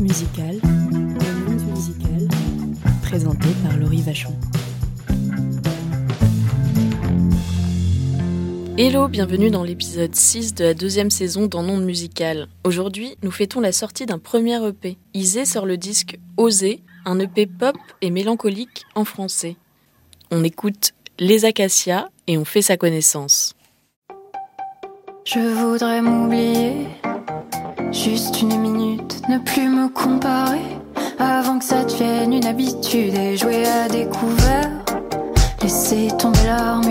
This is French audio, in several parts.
minute musicale. La minute musicale. Présentée par Laurie Vachon. Hello, bienvenue dans l'épisode 6 de la deuxième saison dans Monde Musical. Aujourd'hui, nous fêtons la sortie d'un premier EP. Isée sort le disque Oser, un EP pop et mélancolique en français. On écoute Les Acacias et on fait sa connaissance. Je voudrais m'oublier, juste une minute, ne plus me comparer, avant que ça devienne une habitude et jouer à découvert. Laisser tomber l'armure,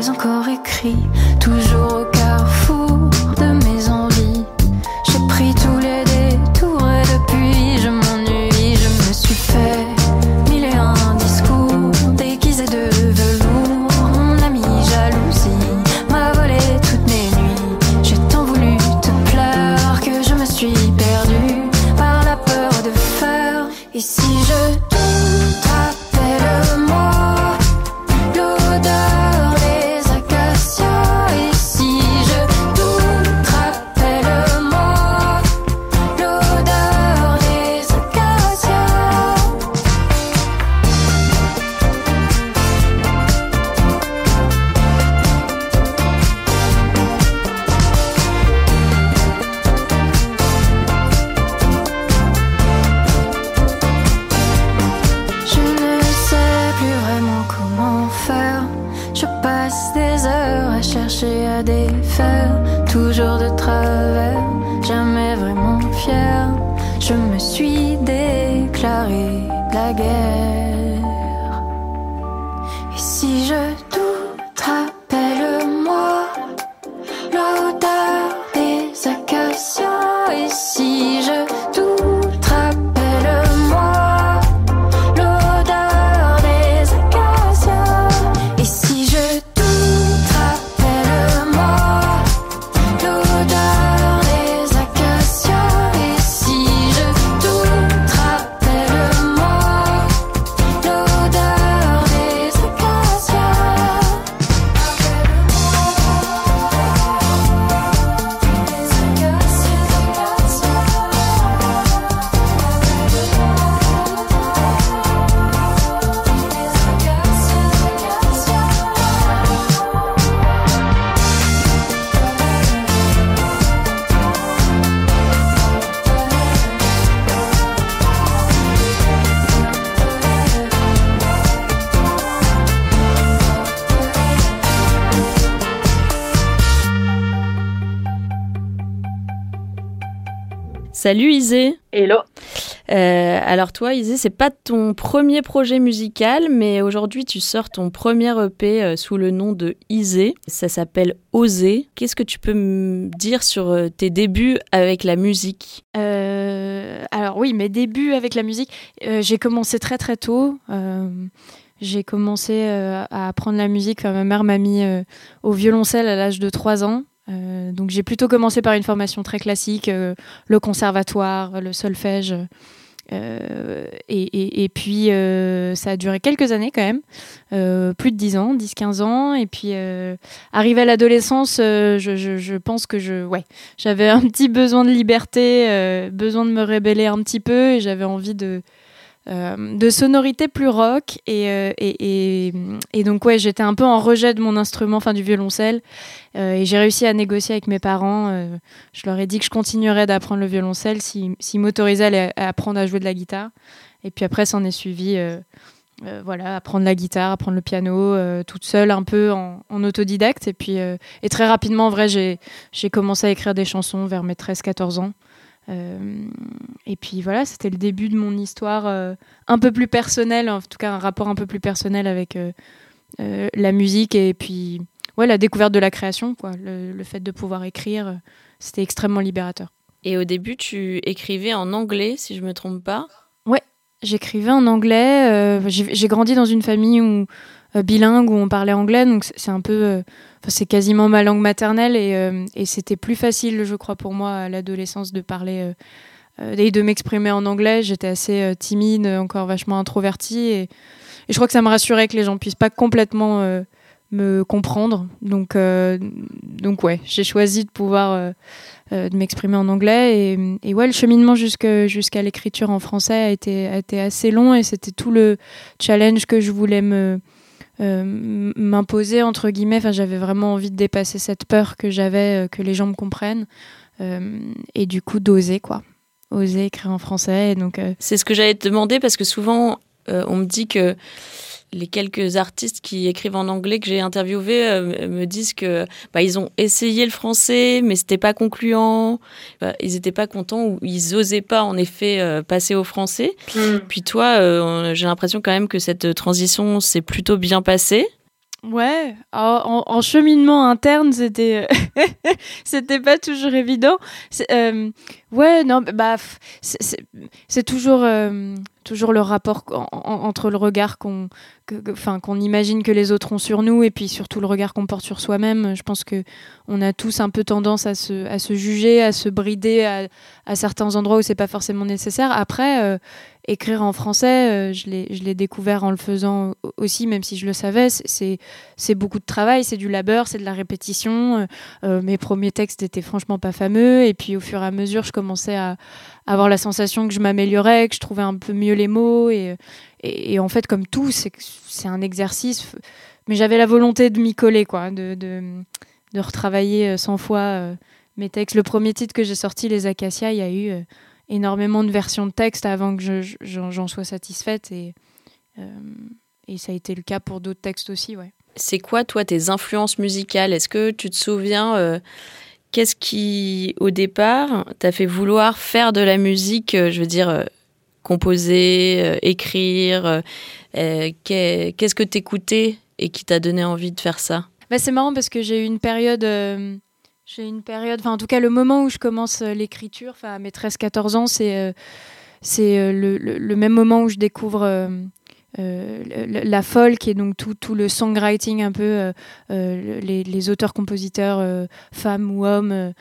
encore écrit. Toujours au carrefour Salut Isée Hello. Euh, alors toi Isée, c'est pas ton premier projet musical, mais aujourd'hui tu sors ton premier EP euh, sous le nom de Isée. Ça s'appelle Oser. Qu'est-ce que tu peux me dire sur euh, tes débuts avec la musique? Euh, alors oui, mes débuts avec la musique, euh, j'ai commencé très très tôt. J'ai commencé à apprendre la musique. Ma mère m'a mis au violoncelle à l'âge de 3 ans. Euh, donc j'ai plutôt commencé par une formation très classique, euh, le conservatoire, le solfège. Euh, et, puis ça a duré quelques années quand même, plus de 10 ans, 10-15 ans. Et puis arrivé à l'adolescence, je, pense que je, ouais, j'avais un petit besoin de liberté, besoin de me rébeller un petit peu et j'avais envie de, euh, de sonorité plus rock. Et, euh, et, donc, ouais, j'étais un peu en rejet de mon instrument, enfin du violoncelle. Euh, et j'ai réussi à négocier avec mes parents. je leur ai dit que je continuerais d'apprendre le violoncelle s'ils s'ils m'autorisaient à, apprendre à jouer de la guitare. Et puis après, s'en est suivi. voilà, apprendre la guitare, apprendre le piano, toute seule, un peu en, autodidacte. Et puis, et très rapidement, en vrai, j'ai commencé à écrire des chansons vers mes 13-14 ans. Euh, et puis voilà, c'était le début de mon histoire euh, un peu plus personnelle, en tout cas un rapport un peu plus personnel avec euh, la musique et puis ouais, la découverte de la création, quoi. Le, le fait de pouvoir écrire, c'était extrêmement libérateur. Et au début, tu écrivais en anglais, si je me trompe pas? Ouais, j'écrivais en anglais. J'ai grandi dans une famille où, bilingue où on parlait anglais, donc c'est un peu c'est quasiment ma langue maternelle et, euh, et c'était plus facile, je crois, pour moi à l'adolescence de parler euh, euh, et de m'exprimer en anglais. J'étais assez timide, encore vachement introvertie et, je crois que ça me rassurait que les gens puissent pas complètement me comprendre. Donc, donc ouais, j'ai choisi de pouvoir de m'exprimer en anglais et, ouais, le cheminement jusqu'à l'écriture en français a été assez long et c'était tout le challenge que je voulais me euh, m'imposer entre guillemets. Enfin, j'avais vraiment envie de dépasser cette peur que j'avais, euh, que les gens me comprennent, euh, et du coup d'oser quoi, oser écrire en français. Donc c'est ce que j'allais te demander parce que souvent on me dit que les quelques artistes qui écrivent en anglais que j'ai interviewés euh, me disent que bah, ils ont essayé le français, mais c'était pas concluant. Bah, ils étaient pas contents ou ils osaient pas en effet euh, passer au français. Mm. Puis toi, euh, j'ai l'impression quand même que cette transition s'est plutôt bien passée. Ouais, en, cheminement interne, c'était c'était pas toujours évident. ouais, non, bah c'est toujours toujours le rapport entre le regard qu'on enfin qu'on imagine que les autres ont sur nous et puis surtout le regard qu'on porte sur soi-même je pense que on a tous un peu tendance à se, à se juger à se brider à, à certains endroits où c'est pas forcément nécessaire après euh, écrire en français euh, je l'ai découvert en le faisant aussi même si je le savais c'est beaucoup de travail c'est du labeur c'est de la répétition euh, mes premiers textes étaient franchement pas fameux et puis au fur et à mesure je commençais à avoir la sensation que je m'améliorais, que je trouvais un peu mieux les mots. Et, en fait, comme tout, c'est un exercice. Mais j'avais la volonté de m'y coller, quoi, de, retravailler 100 euh, fois euh, mes textes. Le premier titre que j'ai sorti, Les Acacias, il y a eu euh, énormément de versions de texte avant que j'en sois satisfaite. Et, et ça a été le cas pour d'autres textes aussi, ouais. C'est quoi, toi, tes influences musicales? Est-ce que tu te souviens Qu'est-ce qui, au départ, t'a fait vouloir faire de la musique, euh, je veux dire, euh, composer, euh, écrire Qu'est-ce que t'écoutais et qui t'a donné envie de faire ça? Bah, C'est marrant parce que j'ai eu une période... j'ai une période, enfin en tout cas le moment où je commence l'écriture, enfin à mes 13-14 ans, c'est c'est le, le, même moment où je découvre euh, la folk et donc tout, tout, le songwriting un peu euh, euh, les, les auteurs-compositeurs femmes ou hommes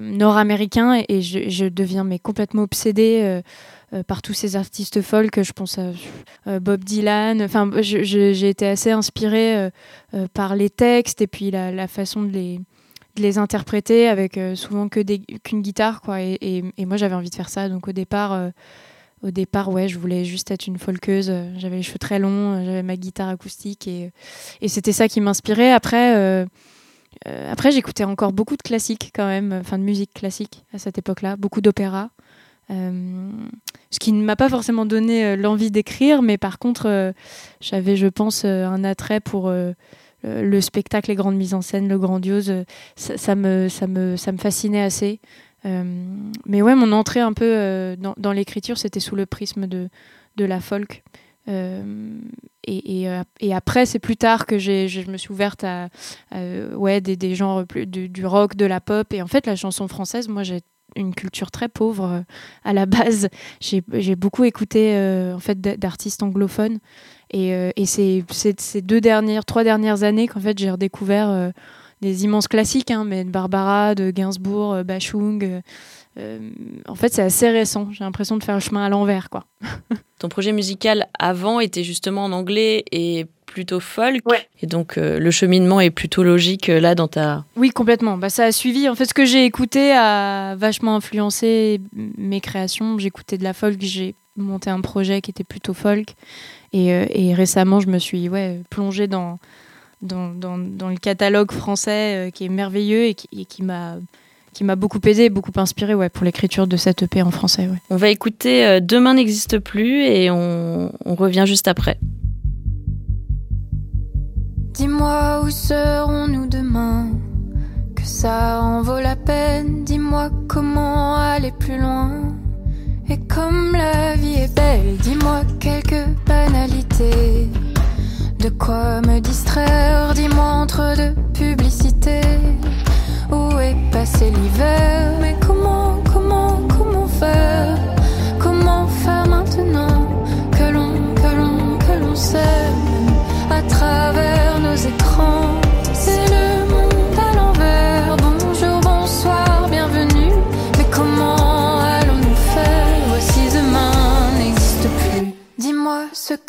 nord-américains et, je, deviens mais complètement obsédée par tous ces artistes folk. Je pense à Bob Dylan. Enfin j'ai été assez inspirée par les textes et puis la, la façon de les de les interpréter avec souvent que qu'une guitare quoi et, et, moi j'avais envie de faire ça donc au départ au départ, ouais, je voulais juste être une folkeuse. J'avais les cheveux très longs, j'avais ma guitare acoustique et, et c'était ça qui m'inspirait. Après, euh, euh, après j'écoutais encore beaucoup de classiques quand même, enfin de musique classique à cette époque-là, beaucoup d'opéra. Euh, ce qui ne m'a pas forcément donné l'envie d'écrire, mais par contre, j'avais, je pense, un attrait pour le spectacle, les grandes mises en scène, le grandiose. Ça, ça, me, ça, me, ça me fascinait assez. Euh, mais ouais, mon entrée un peu euh, dans, l'écriture, c'était sous le prisme de, de la folk. Euh, et, et, après, c'est plus tard que je me suis ouverte à, ouais, des, des genres plus, du, du, rock, de la pop. Et en fait, la chanson française, moi, j'ai une culture très pauvre à la base. J'ai beaucoup écouté en fait d'artistes anglophones. Et, et c'est ces deux dernières, trois dernières années qu'en fait j'ai redécouvert des immenses classiques, hein, mais de Barbara, de Gainsbourg, euh, Bachung. Euh, euh, en fait, c'est assez récent. J'ai l'impression de faire le chemin à l'envers, quoi. Ton projet musical avant était justement en anglais et plutôt folk. Et donc le cheminement est plutôt logique là dans ta. Oui, complètement. Bah, ça a suivi. En fait, ce que j'ai écouté a vachement influencé mes créations. J'écoutais de la folk, j'ai monté un projet qui était plutôt folk. Et, et récemment, je me suis ouais, plongée dans, dans, dans, dans, le catalogue français euh, qui est merveilleux et qui, et qui m'a qui m'a beaucoup aidé et beaucoup inspiré ouais, pour l'écriture de cette EP en français. Ouais. On va écouter euh, Demain n'existe plus et on, on revient juste après. Dis-moi où serons-nous demain? Que ça en vaut la peine? Dis-moi comment aller plus loin. Et comme la vie est belle, dis-moi quelques banalités. De quoi me distraire, dis-moi entre deux publicités. Où est passé l'hiver? Mais comment, comment, comment faire? Comment faire maintenant?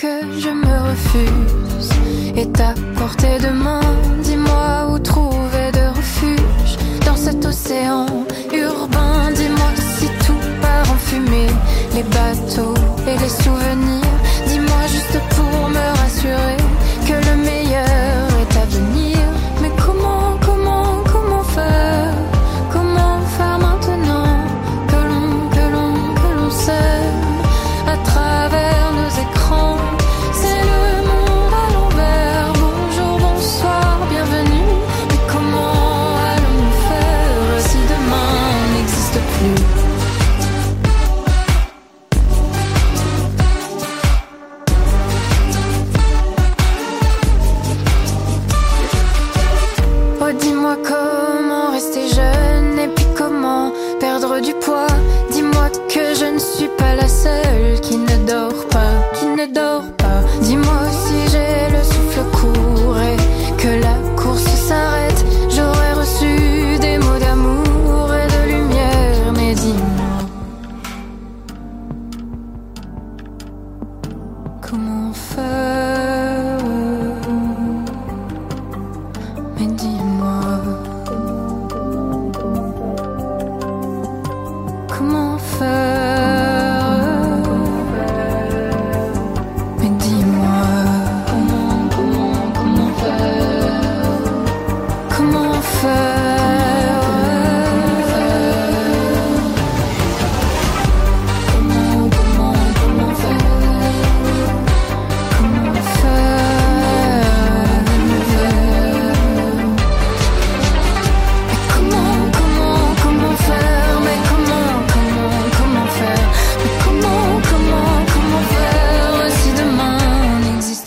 Que je me refuse est à portée de main. Dis-moi où trouver de refuge dans cet océan urbain. Dis-moi si tout part en fumée, les bateaux et les souvenirs. Dis-moi juste pour me rassurer Comment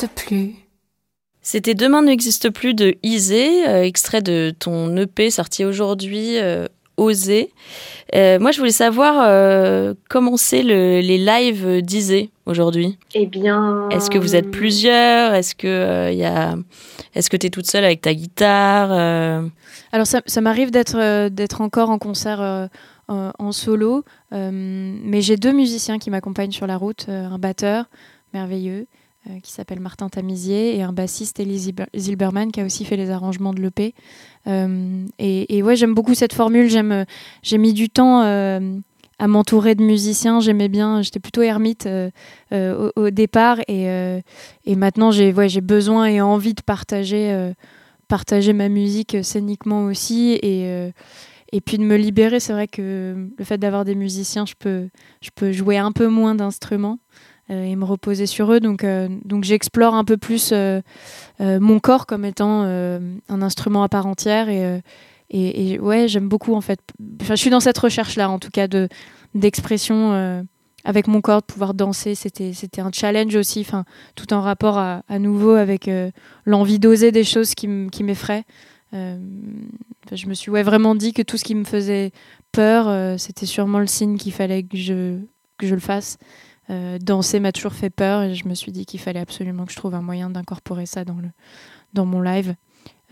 n'existe plus C'était Demain n'existe plus de Isée, euh, extrait de ton EP sorti aujourd'hui, euh, Oser. Euh, moi, je voulais savoir euh, comment c'est le- les lives d'Isée aujourd'hui? Eh bien. Est-ce que vous êtes plusieurs? Est-ce que euh, il y a Est-ce que tu es toute seule avec ta guitare euh? Alors ça, ça m'arrive d'être euh, d'être encore en concert euh, en, en solo, euh, mais j'ai deux musiciens qui m'accompagnent sur la route, euh, un batteur merveilleux euh, qui s'appelle Martin Tamizier et un bassiste Elie Zilber- Zilberman qui a aussi fait les arrangements de l'EP. Euh, et, et ouais, j'aime beaucoup cette formule. Euh, j'ai mis du temps à m'entourer de musiciens. J'aimais bien. J'étais plutôt ermite au, au départ et, et maintenant j'ai ouais, besoin et envie de partager partager ma musique scéniquement aussi et et puis de me libérer. C'est vrai que le fait d'avoir des musiciens, je peux je peux jouer un peu moins d'instruments. Euh, et me reposer sur eux. Donc, euh, donc j'explore un peu plus euh, mon corps comme étant un instrument à part entière. Et, et, ouais, j'aime beaucoup en fait. Enfin, je suis dans cette recherche-là, en tout cas, de d'expression avec mon corps, de pouvoir danser. C'était c'était un challenge aussi, enfin, tout en rapport à, nouveau avec l'envie d'oser des choses qui m'effraient. Je me suis ouais, vraiment dit que tout ce qui me faisait peur, c'était sûrement le signe qu'il fallait que je, que je le fasse. Euh, danser m'a toujours fait peur et je me suis dit qu'il fallait absolument que je trouve un moyen d'incorporer ça dans, le, dans mon live.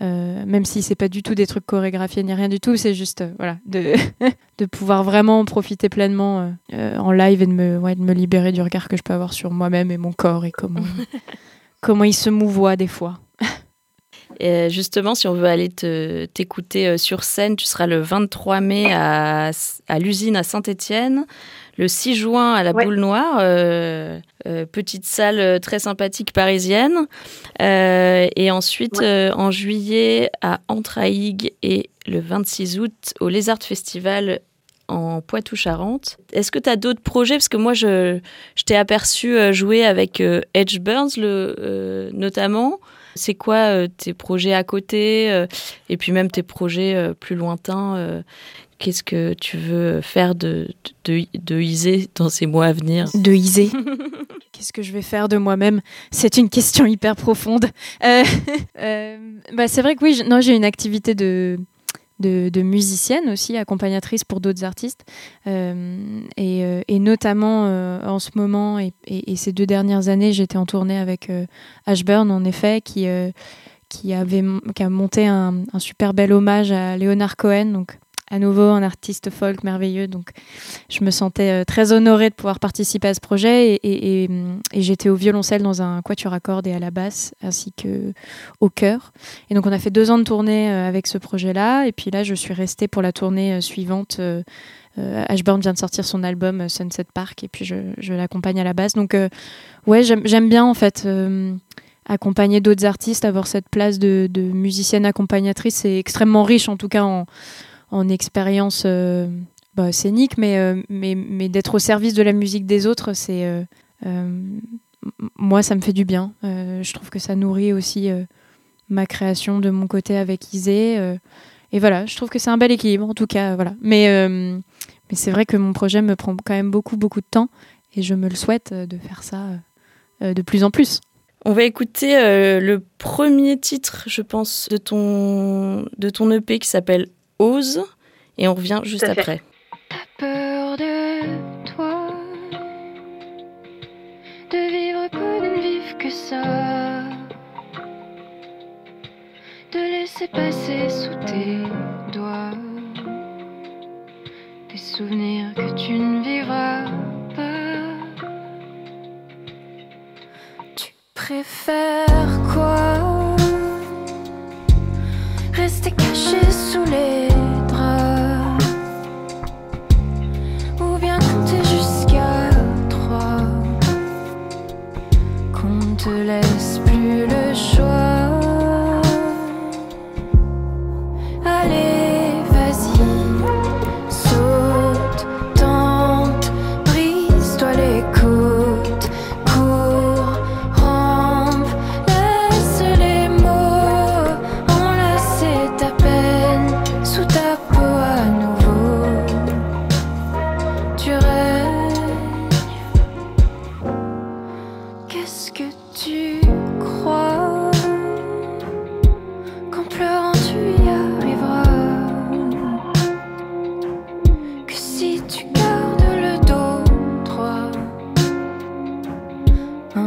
Euh, même si c'est pas du tout des trucs chorégraphiés ni rien du tout, c'est juste euh, voilà de, de pouvoir vraiment profiter pleinement en live et de me, ouais, de me libérer du regard que je peux avoir sur moi-même et mon corps et comment, comment il se mouvoie des fois. Et justement, si on veut aller te- t'écouter sur scène, tu seras le 23 mai à, à l'usine à Saint-Étienne, le 6 juin à la Ouais. Boule Noire, euh, euh, petite salle euh, très sympathique parisienne, Euh, et ensuite Ouais. en juillet à Entraigues et le 26 août au Lézard Festival en Poitou-Charentes. Est-ce que tu as d'autres projets? Parce que moi, je, je t'ai aperçu jouer avec Edge Burns le, notamment. C'est quoi euh, tes projets à côté euh, et puis même tes projets euh, plus lointains Qu'est-ce que tu veux faire de, de, de dans ces mois à venir De Isée. Qu'est-ce que je vais faire de moi-même? C'est une question hyper profonde. Euh, euh, bah, c'est vrai que oui, non, j'ai une activité de, de, musicienne aussi, accompagnatrice pour d'autres artistes. Euh, et, notamment en ce moment et, ces deux dernières années, j'étais en tournée avec Ashburn, en effet, qui, qui, avait, qui a monté un, un super bel hommage à Leonard Cohen. Donc, à nouveau, un artiste folk merveilleux. Donc, je me sentais euh, très honorée de pouvoir participer à ce projet et, j'étais au violoncelle dans un quatuor à cordes et à la basse ainsi que au chœur. Et donc on a fait deux ans de tournée euh, avec ce projet-là et puis là je suis restée pour la tournée euh, suivante. Ashburn vient de sortir son album Sunset Park et puis je, l'accompagne à la basse. Donc ouais j'aime bien en fait. accompagner d'autres artistes, avoir cette place de, de musicienne accompagnatrice, c'est extrêmement riche en tout cas en, en expérience euh, bah, scénique, mais, euh, mais, mais d'être au service de la musique des autres, c'est euh, moi, ça me fait du bien. Je trouve que ça nourrit aussi ma création de mon côté avec Isée. et voilà, je trouve que c'est un bel équilibre, en tout cas. Voilà. Mais, mais c'est vrai que mon projet me prend quand même beaucoup, beaucoup de temps, et je me le souhaite de faire ça de plus en plus. On va écouter le premier titre, je pense, de ton, de ton EP qui s'appelle Ose. Et on revient juste après. peur de toi, de vivre pour ne vivre que ça, de laisser passer sous tes doigts des souvenirs que tu ne vivras pas. Tu préfères quoi? Rester caché sous les te laisse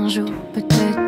un jour peut-être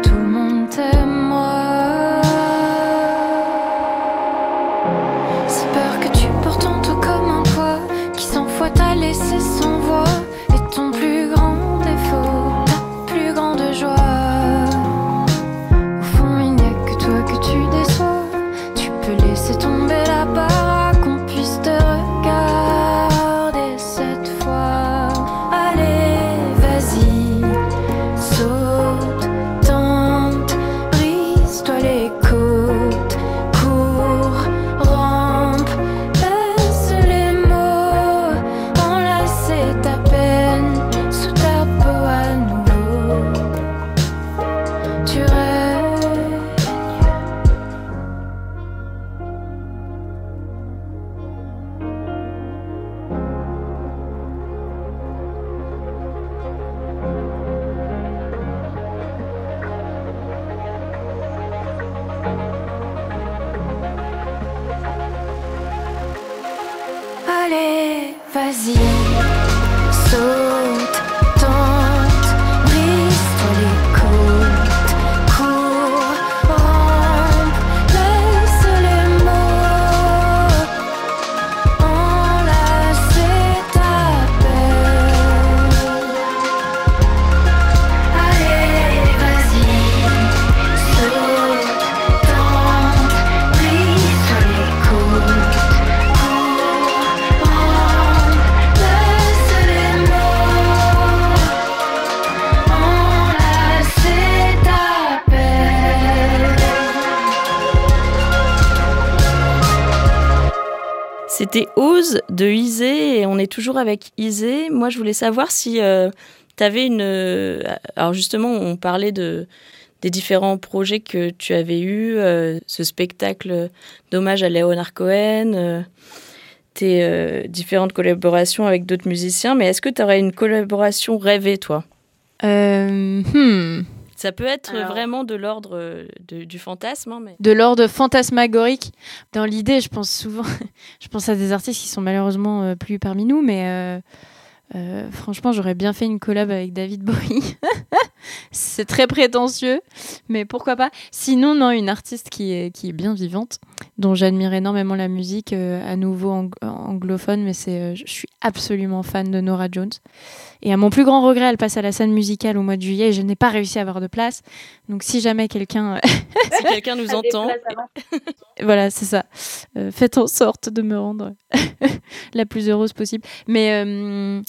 C'était Ose de Isée et on est toujours avec Isée. Moi, je voulais savoir si tu avais une. euh, alors, justement, on parlait de, des différents projets que tu avais eus, euh, ce spectacle d'hommage à Léonard Cohen, euh, tes euh, différentes collaborations avec d'autres musiciens, mais est-ce que tu aurais une collaboration rêvée, toi? Euh, hmm. Ça peut être Alors- vraiment de l'ordre euh, du fantasme, hein, mais... de l'ordre fantasmagorique. Dans l'idée, je pense souvent, je pense à des artistes qui sont malheureusement euh, plus parmi nous, mais euh, euh, franchement, j'aurais bien fait une collab avec David Bowie. C'est très prétentieux, mais pourquoi pas. Sinon, non, une artiste qui est, qui est bien vivante, dont j'admire énormément la musique, euh, à nouveau ang- anglophone, mais c'est, euh, je suis absolument fan de Nora Jones. Et à mon plus grand regret, elle passe à la scène musicale au mois de juillet et je n'ai pas réussi à avoir de place. Donc si jamais quelqu'un Si quelqu'un nous entend, voilà, c'est ça. Euh, faites en sorte de me rendre la plus heureuse possible. Mais euh,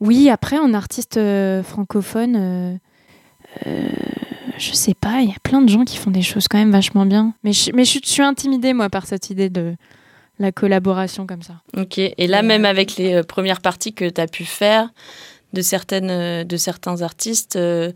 oui, après, en artiste euh, francophone, euh, euh, je sais pas, il y a plein de gens qui font des choses quand même vachement bien. Mais je, mais je, je suis intimidée, moi, par cette idée de la collaboration comme ça. Ok, et là, même avec les euh, premières parties que tu as pu faire de, certaines, euh, de certains artistes, euh,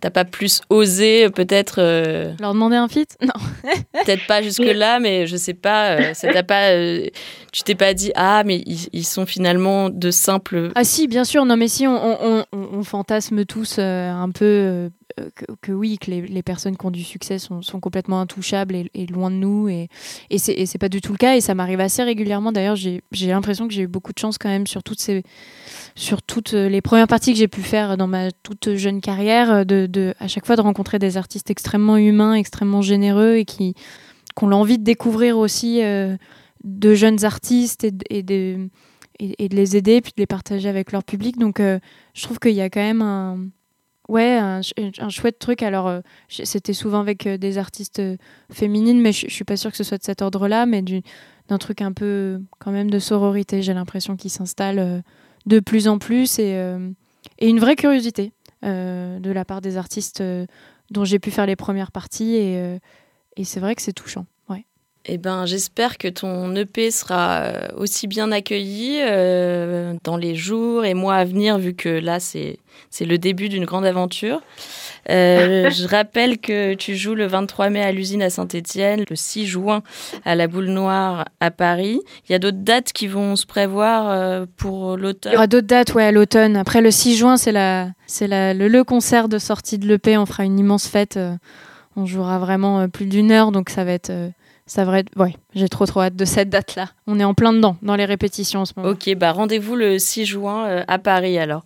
t'as pas plus osé, peut-être, euh, Leur demander un feat Non. peut-être pas jusque-là, mais je sais pas, euh, ça t'a pas, euh, tu t'es pas dit, ah, mais ils, ils sont finalement de simples. Ah si, bien sûr, non mais si, on, on, on- on fantasme tous un peu que, que oui, que les, personnes qui ont du succès sont, complètement intouchables et, loin de nous, et, et c'est pas du tout le cas, et ça m'arrive assez régulièrement, d'ailleurs j'ai l'impression que j'ai eu beaucoup de chance quand même sur toutes, euh, les premières parties que j'ai pu faire dans ma toute jeune carrière, euh, à chaque fois de rencontrer des artistes extrêmement humains, extrêmement généreux, et qui, qui ont l'envie de découvrir aussi euh, de jeunes artistes et, de- les aider puis de les partager avec leur public. Donc euh, je trouve qu'il y a quand même un ouais un, ch- un chouette truc. Alors euh, c'était souvent avec euh, des artistes euh, féminines mais je, suis pas sûre que ce soit de cet ordre là mais du- d'un truc un peu quand même de sororité. J'ai l'impression qui s'installe de plus en plus et, une vraie curiosité de la part des artistes dont j'ai pu faire les premières parties et, c'est vrai que c'est touchant Eh ben, j'espère que ton EP sera euh, aussi bien accueilli euh, dans les jours et mois à venir, vu que là, c'est c'est le début d'une grande aventure. Euh, je rappelle que tu joues le 23 mai à l'usine à Saint-Étienne, le 6 juin à la Boule Noire à Paris. Il y a d'autres dates qui vont se prévoir euh, pour Il y l'automne. aura d'autres dates, ouais, à l'automne. Après, le 6 juin, c'est la, c'est la, le, le concert de sortie de l'EP. On fera une immense fête. on jouera vraiment plus d'une heure, donc ça va être, ça va être, ouais, j'ai trop trop hâte de cette date-là. On est en plein dedans, dans les répétitions en ce moment. Ok, bah rendez-vous le 6 juin euh, à Paris alors.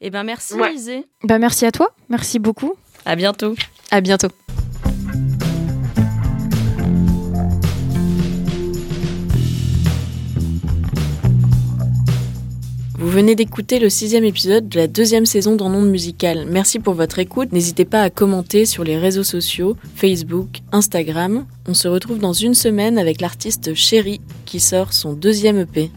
Eh ben merci Ouais. Isée. Bah merci à toi, merci beaucoup. À bientôt. À bientôt. Vous venez d'écouter le sixième épisode de la deuxième saison Monde Musical. Merci pour votre écoute. N'hésitez pas à commenter sur les réseaux sociaux, Facebook, Instagram. On se retrouve dans une semaine avec l'artiste Chéri qui sort son deuxième EP.